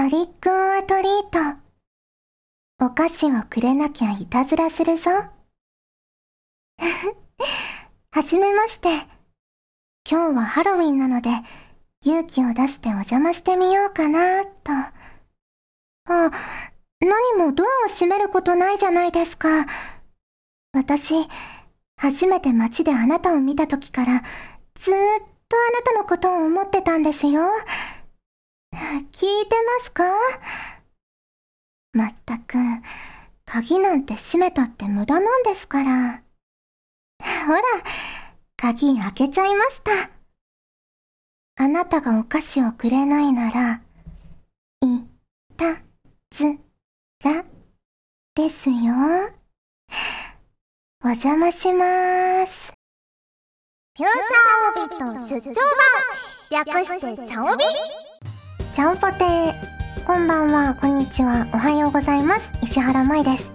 トリックオアトリート。お菓子をくれなきゃいたずらするぞ。はじめまして。今日はハロウィンなので、勇気を出してお邪魔してみようかな、と。あ、何もドアを閉めることないじゃないですか。私、初めて街であなたを見た時から、ずーっとあなたのことを思ってたんですよ。聞いてますか？まったく、鍵なんて閉めたって無駄なんですから。ほら、鍵開けちゃいました。あなたがお菓子をくれないなら、い、た、ず、ら、ですよ。お邪魔しまーす。フューチャーオビット出張版略してチャオビ？ちゃんぽてー。こんばんは、こんにちは、おはようございます。石原舞です。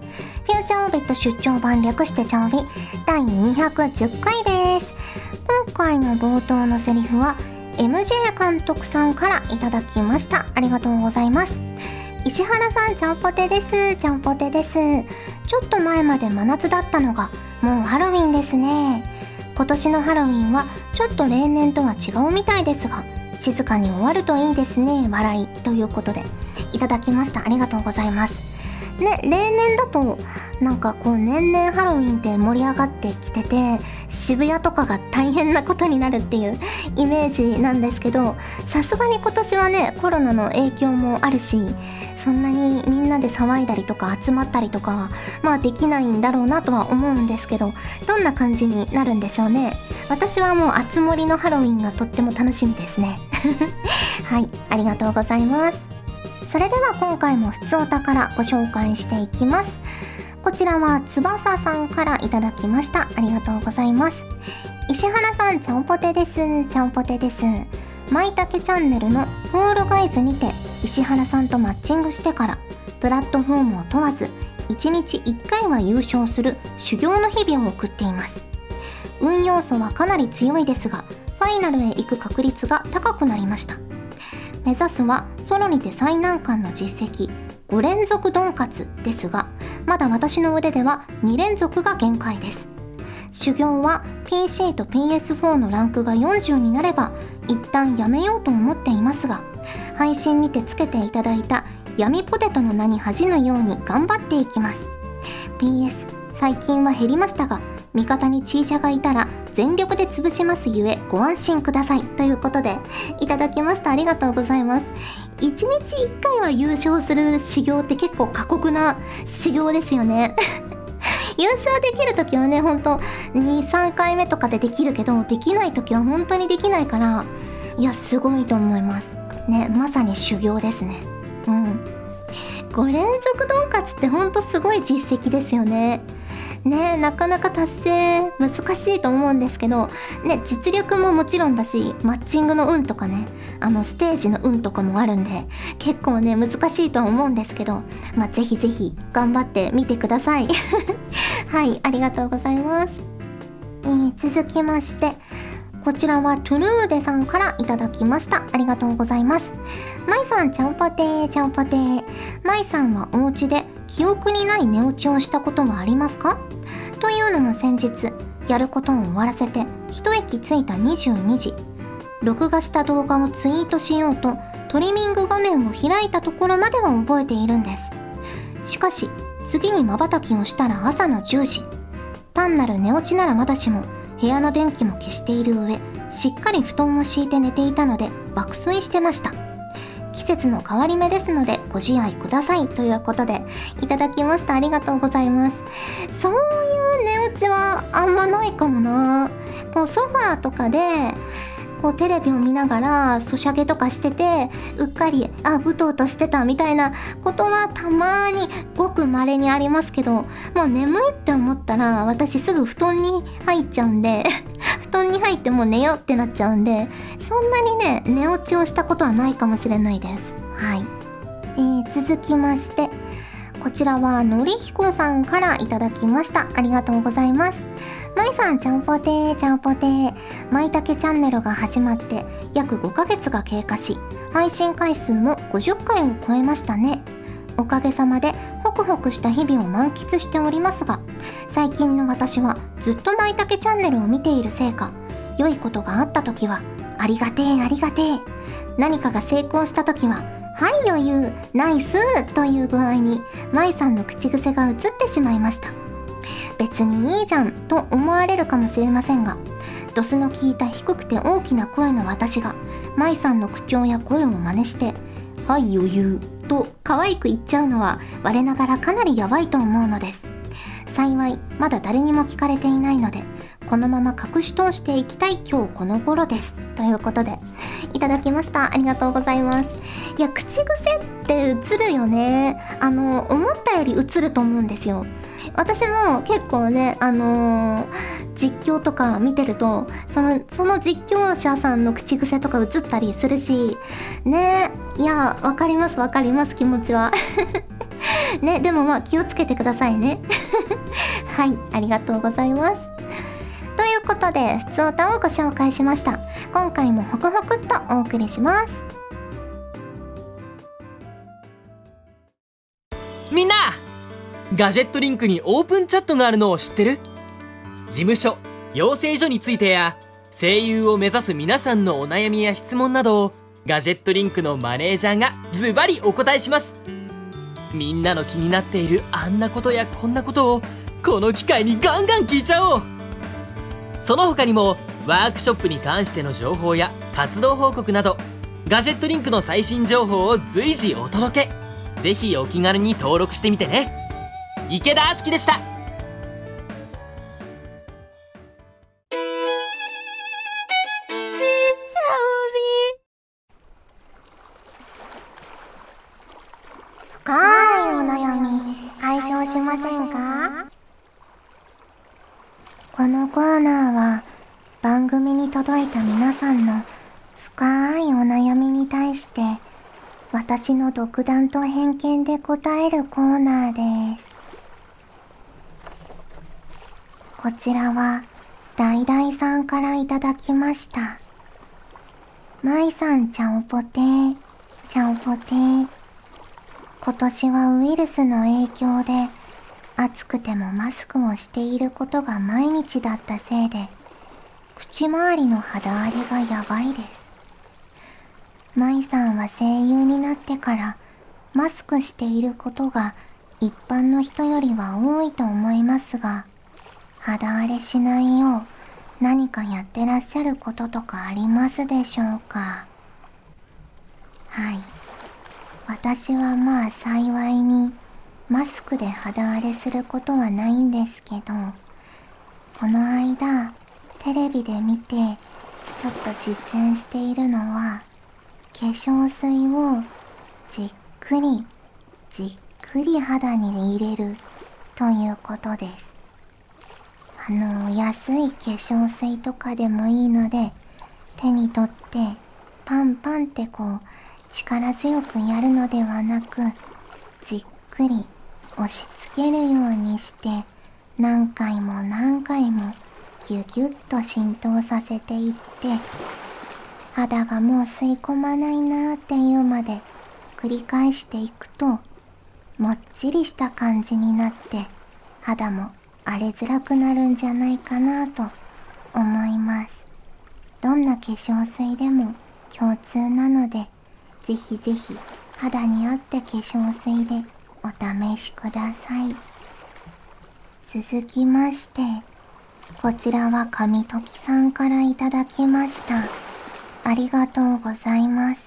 フューチャーオビット出張版略してチャオビ第210回です。今回の冒頭のセリフは MJ 監督さんからいただきました。ありがとうございます。石原さん、ちゃんぽてです。ちゃんぽてです。ちょっと前まで真夏だったのが、もうハロウィンですね。今年のハロウィンはちょっと例年とは違うみたいですが、静かに終わるといいですね。笑い。ということで、いただきました。ありがとうございます。ね、例年だと、なんかこう年々ハロウィンって盛り上がってきてて、渋谷とかが大変なことになるっていう イメージなんですけど、さすがに今年はね、コロナの影響もあるし、そんなにみんなで騒いだりとか集まったりとかはまあできないんだろうなとは思うんですけど、どんな感じになるんでしょうね。私はもうあつ森のハロウィンがとっても楽しみですね。はい、ありがとうございます。それでは今回も普通お宝ご紹介していきます。こちらは翼さんからいただきました。ありがとうございます。石原さん、ちゃんぽてです。ちゃんぽてです。まいたけチャンネルのフォールガイズにて石原さんとマッチングしてからプラットフォームを問わず1日1回は優勝する修行の日々を送っています運要素はかなり強いですがファイナルへ行く確率が高くなりました。目指すはソロにて最難関の実績5連続ドンカツですがまだ私の腕では2連続が限界です。修行は PC と PS4 のランクが40になれば一旦やめようと思っていますが配信にてつけていただいた闇ポテトの名に恥じぬように頑張っていきます。PS 最近は減りましたが味方にチーシャがいたら全力で潰しますゆえご安心ください。ということでいただきました。ありがとうございます。1日1回は優勝する修行って結構過酷な修行ですよね。優勝できる時はねほんと23回目とかでできるけどできない時は本当にできないからいやすごいと思います。ねまさに修行ですね。うん。5連続ドンカツってほんとすごい実績ですよね。ねなかなか達成難しいと思うんですけど、ね、実力ももちろんだし、マッチングの運とかね、あの、ステージの運とかもあるんで、結構ね、難しいと思うんですけど、まあ、ぜひぜひ頑張ってみてください。はい、ありがとうございます。えー、続きまして、こちらはトゥルーデさんからいただきました。ありがとうございます。マイさん、ちゃんぽてー、ちゃんぽてー。マイさんはお家で記憶にない寝落ちをしたことはありますか？というのも先日、やることを終わらせて、一息ついた22時、録画した動画をツイートしようと、トリミング画面を開いたところまでは覚えているんです。しかし、次に瞬きをしたら朝の10時。単なる寝落ちならまだしも、部屋の電気も消している上、しっかり布団を敷いて寝ていたので爆睡してました。季節の変わり目ですのでご自愛くださいということでいただきました。ありがとうございます。そういう寝落ちはあんまないかもな。こうソファーとかでこうテレビを見ながらソシャゲとかしててうっかりあぶとうとしてたみたいなことはたまにごく稀にありますけどもう眠いって思ったら私すぐ布団に入っちゃうんで 布団に入ってもう寝ようってなっちゃうんでそんなにね寝落ちをしたことはないかもしれないです。はい、えー、続きましてこちらはのりひこさんからいただきました。ありがとうございます。まいさん、ちゃんぽてー、ちゃんぽてー。まいたけチャンネルが始まって約5ヶ月が経過し、配信回数も50回を超えましたね。おかげさまでホクホクした日々を満喫しておりますが、最近の私はずっとまいたけチャンネルを見ているせいか、良いことがあった時は、ありがてえありがてえ。何かが成功した時は、はい余裕、ナイスという具合に、まいさんの口癖が移ってしまいました。別にいいじゃんと思われるかもしれませんが、ドスの効いた低くて大きな声の私が、まいさんの口調や声を真似して、はい余裕と可愛く言っちゃうのは我ながらかなりやばいと思うのです。幸い、まだ誰にも聞かれていないので、このまま隠し通していきたい今日この頃です。ということで、いただきました。ありがとうございます。いや、口癖って映るよね。あの、思ったより映ると思うんですよ。私も結構ね、あのー、実況とか見てると、その、その実況者さんの口癖とか映ったりするし、ね、いや、わかりますわかります気持ちは。ね、でもまあ気をつけてくださいね。はい、ありがとうございます。ということで、普通歌をご紹介しました。今回もホクホクっとお送りします。みんなガジェットリンクにオープンチャットがあるのを知ってる？事務所養成所についてや声優を目指す皆さんのお悩みや質問などをガジェットリンクのマネージャーがズバリお答えしますみんなの気になっているあんなことやこんなことをこの機会にガンガン聞いちゃおうその他にもワークショップに関しての情報や活動報告などガジェットリンクの最新情報を随時お届け。是非お気軽に登録してみてね。池田敦樹でした。私の独断と偏見で答えるコーナーです。こちらは、だいだいさんからいただきました。まいさんちゃんぽてー、ちゃんぽてー。今年はウイルスの影響で、暑くてもマスクをしていることが毎日だったせいで、口周りの肌荒れがやばいです。まいさんは声優になってからマスクしていることが一般の人よりは多いと思いますが、肌荒れしないよう何かやってらっしゃることとかありますでしょうか？はい。私はまあ幸いにマスクで肌荒れすることはないんですけど、この間テレビで見てちょっと実践しているのは化粧水をじっくりじっくり肌に入れるということです。あの、安い化粧水とかでもいいので手に取ってパンパンってこう力強くやるのではなくじっくり押し付けるようにして何回も何回もギュギュッと浸透させていって肌がもう吸い込まないなーっていうまで繰り返していくともっちりした感じになって肌も荒れづらくなるんじゃないかなと思います。どんな化粧水でも共通なのでぜひぜひ肌に合った化粧水でお試しください。続きましてこちらは神時さんからいただきました。ありがとうございます。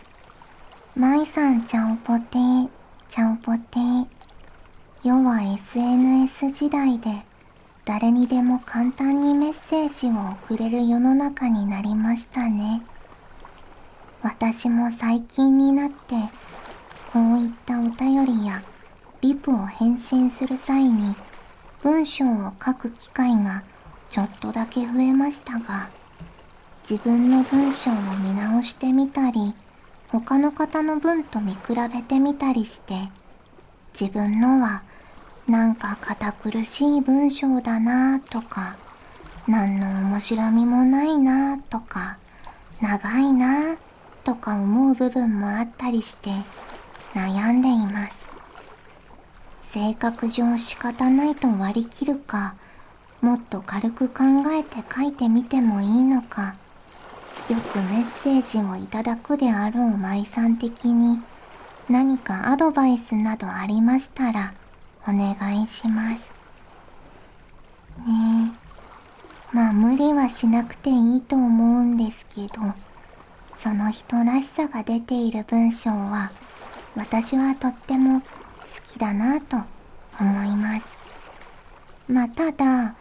まいさんちゃんぽてー、ちゃんぽてー。世は SNS 時代で誰にでも簡単にメッセージを送れる世の中になりましたね。私も最近になってこういったお便りやリプを返信する際に文章を書く機会がちょっとだけ増えましたが自分の文章を見直してみたり他の方の文と見比べてみたりして自分のはなんか堅苦しい文章だなとか何の面白みもないなとか、長いなとか思う部分もあったりして悩んでいます。性格上仕方ないと割り切るか、もっと軽く考えて書いてみてもいいのか、よくメッセージをいただくであろう舞さん的に何かアドバイスなどありましたらお願いします。ねえ、まあ無理はしなくていいと思うんですけど、その人らしさが出ている文章は私はとっても好きだなと思います。まあただ、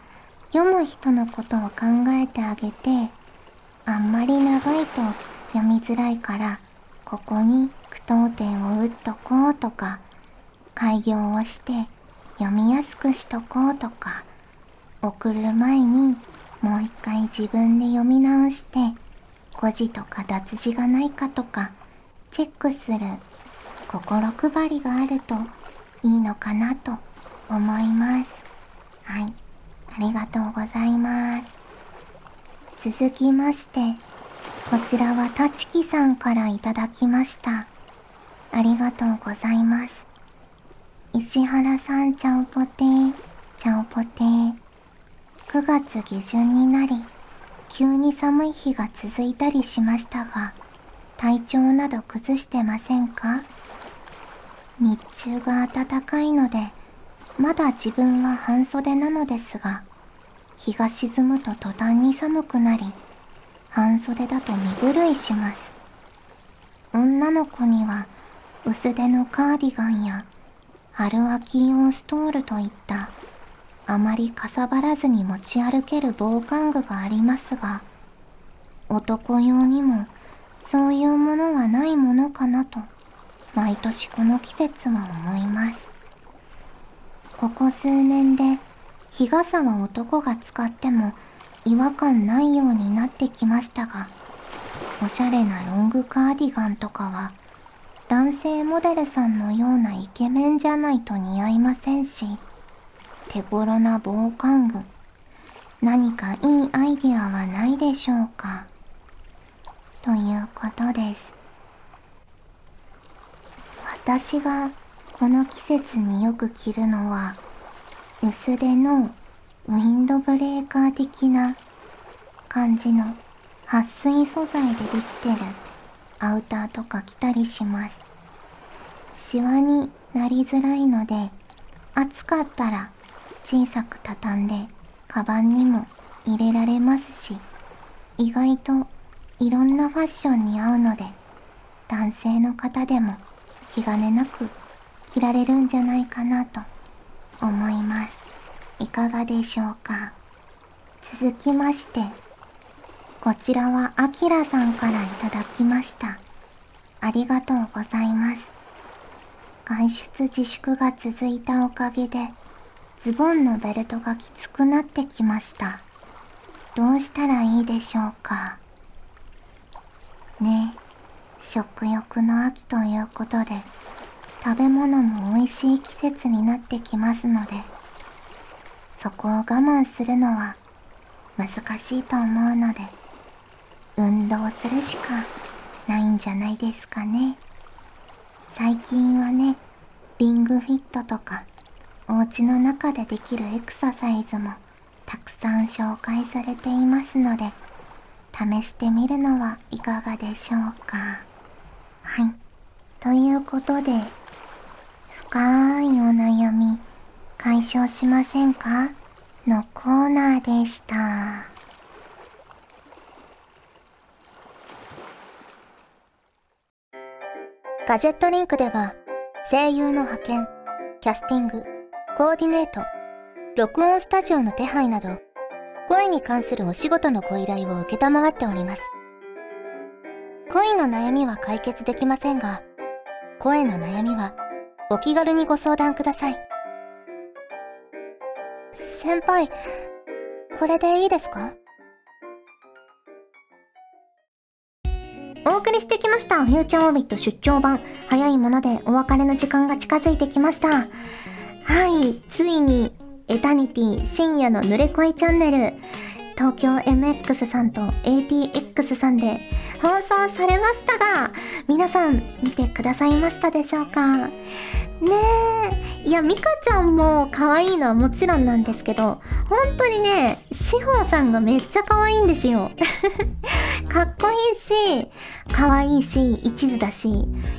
読む人のことを考えてあげて、あんまり長いと読みづらいから、ここに句読点を打っとこうとか、開業をして読みやすくしとこうとか、送る前にもう一回自分で読み直して、誤字とか脱字がないかとか、チェックする心配りがあるといいのかなと思います。はい。ありがとうございます。続きまして、こちらはたちきさんからいただきました。ありがとうございます。石原さん、ちゃんぽてー、ちゃんぽてー。9月下旬になり、急に寒い日が続いたりしましたが、体調など崩してませんか？日中が暖かいので、まだ自分は半袖なのですが、日が沈むと途端に寒くなり、半袖だと身震いします。女の子には薄手のカーディガンや春秋用ストールといったあまりかさばらずに持ち歩ける防寒具がありますが、男用にもそういうものはないものかなと毎年この季節は思います。ここ数年で日傘は男が使っても違和感ないようになってきましたが、おしゃれなロングカーディガンとかは、男性モデルさんのようなイケメンじゃないと似合いませんし、手頃な防寒具、何かいいアイディアはないでしょうか。ということです。私がこの季節によく着るのは、薄手のウィンドブレーカー的な感じの撥水素材でできてるアウターとか着たりします。シワになりづらいので、暑かったら小さく畳んでカバンにも入れられますし、意外といろんなファッションに合うので、男性の方でも気兼ねなく着られるんじゃないかなと思います。いかがでしょうか？続きまして、こちらはあきらさんからいただきました。ありがとうございます。外出自粛が続いたおかげで、ズボンのベルトがきつくなってきました。どうしたらいいでしょうか？ね食欲の秋ということで、食べ物も美味しい季節になってきますので、そこを我慢するのは難しいと思うので、運動するしかないんじゃないですかね。最近はね、リングフィットとか、お家の中でできるエクササイズもたくさん紹介されていますので、試してみるのはいかがでしょうか。はい。ということで、深いお悩み解消しませんか？のコーナーでした。ガジェットリンクでは声優の派遣、キャスティング、コーディネート、録音スタジオの手配など声に関するお仕事のご依頼を受けたまわっております。恋の悩みは解決できませんが、声の悩みはお気軽にご相談ください。先輩、これでいいですか？お送りしてきました。フューチャーオービット出張版。早いものでお別れの時間が近づいてきました。はい、ついに、エタニティ深夜の濡れ恋チャンネル。東京 MX さんと ATX さんで放送されましたが、皆さん見てくださいましたでしょうか？ねえ。いや、ミカちゃんも可愛いのはもちろんなんですけど、本当にね、志保さんがめっちゃ可愛いんですよ。かっこいいし、可愛いし、一途だし、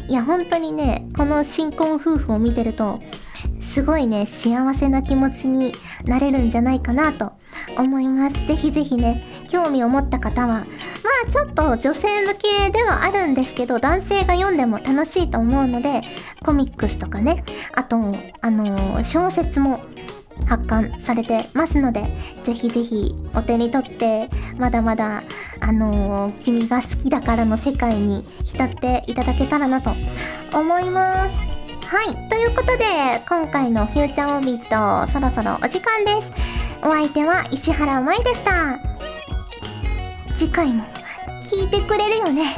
いや、本当にね、この新婚夫婦を見てると、すごいね、幸せな気持ちになれるんじゃないかなと思います。ぜひぜひね、興味を持った方は、まあちょっと女性向けではあるんですけど、男性が読んでも楽しいと思うので、コミックスとかね、あと、あのー、小説も発刊されてますので、ぜひぜひお手に取って、まだまだ、あのー、君が好きだからの世界に浸っていただけたらなと思います。はい。ということで、今回のフューチャーオービット、そろそろお時間です。お相手は石原舞でした。次回も聞いてくれるよね。よね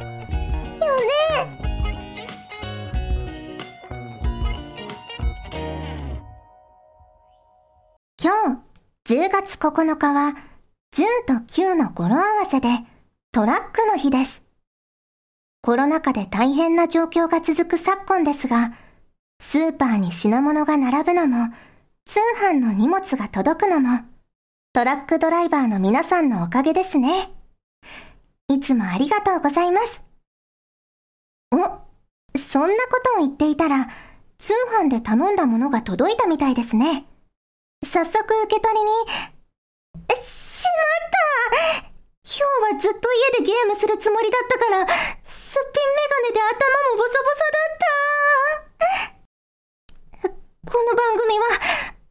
今日、10月9日は、10と9の語呂合わせで、トラックの日です。コロナ禍で大変な状況が続く昨今ですが、スーパーに品物が並ぶのも、通販の荷物が届くのも、トラックドライバーの皆さんのおかげですね。いつもありがとうございます。お、そんなことを言っていたら、通販で頼んだものが届いたみたいですね。早速受け取りに、しまった今日はずっと家でゲームするつもりだったから、すっぴんメガネで頭もボサボサだった。この番組は、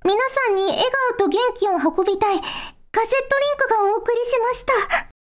皆さんに笑顔と元気を運びたい、ガジェットリンクがお送りしました。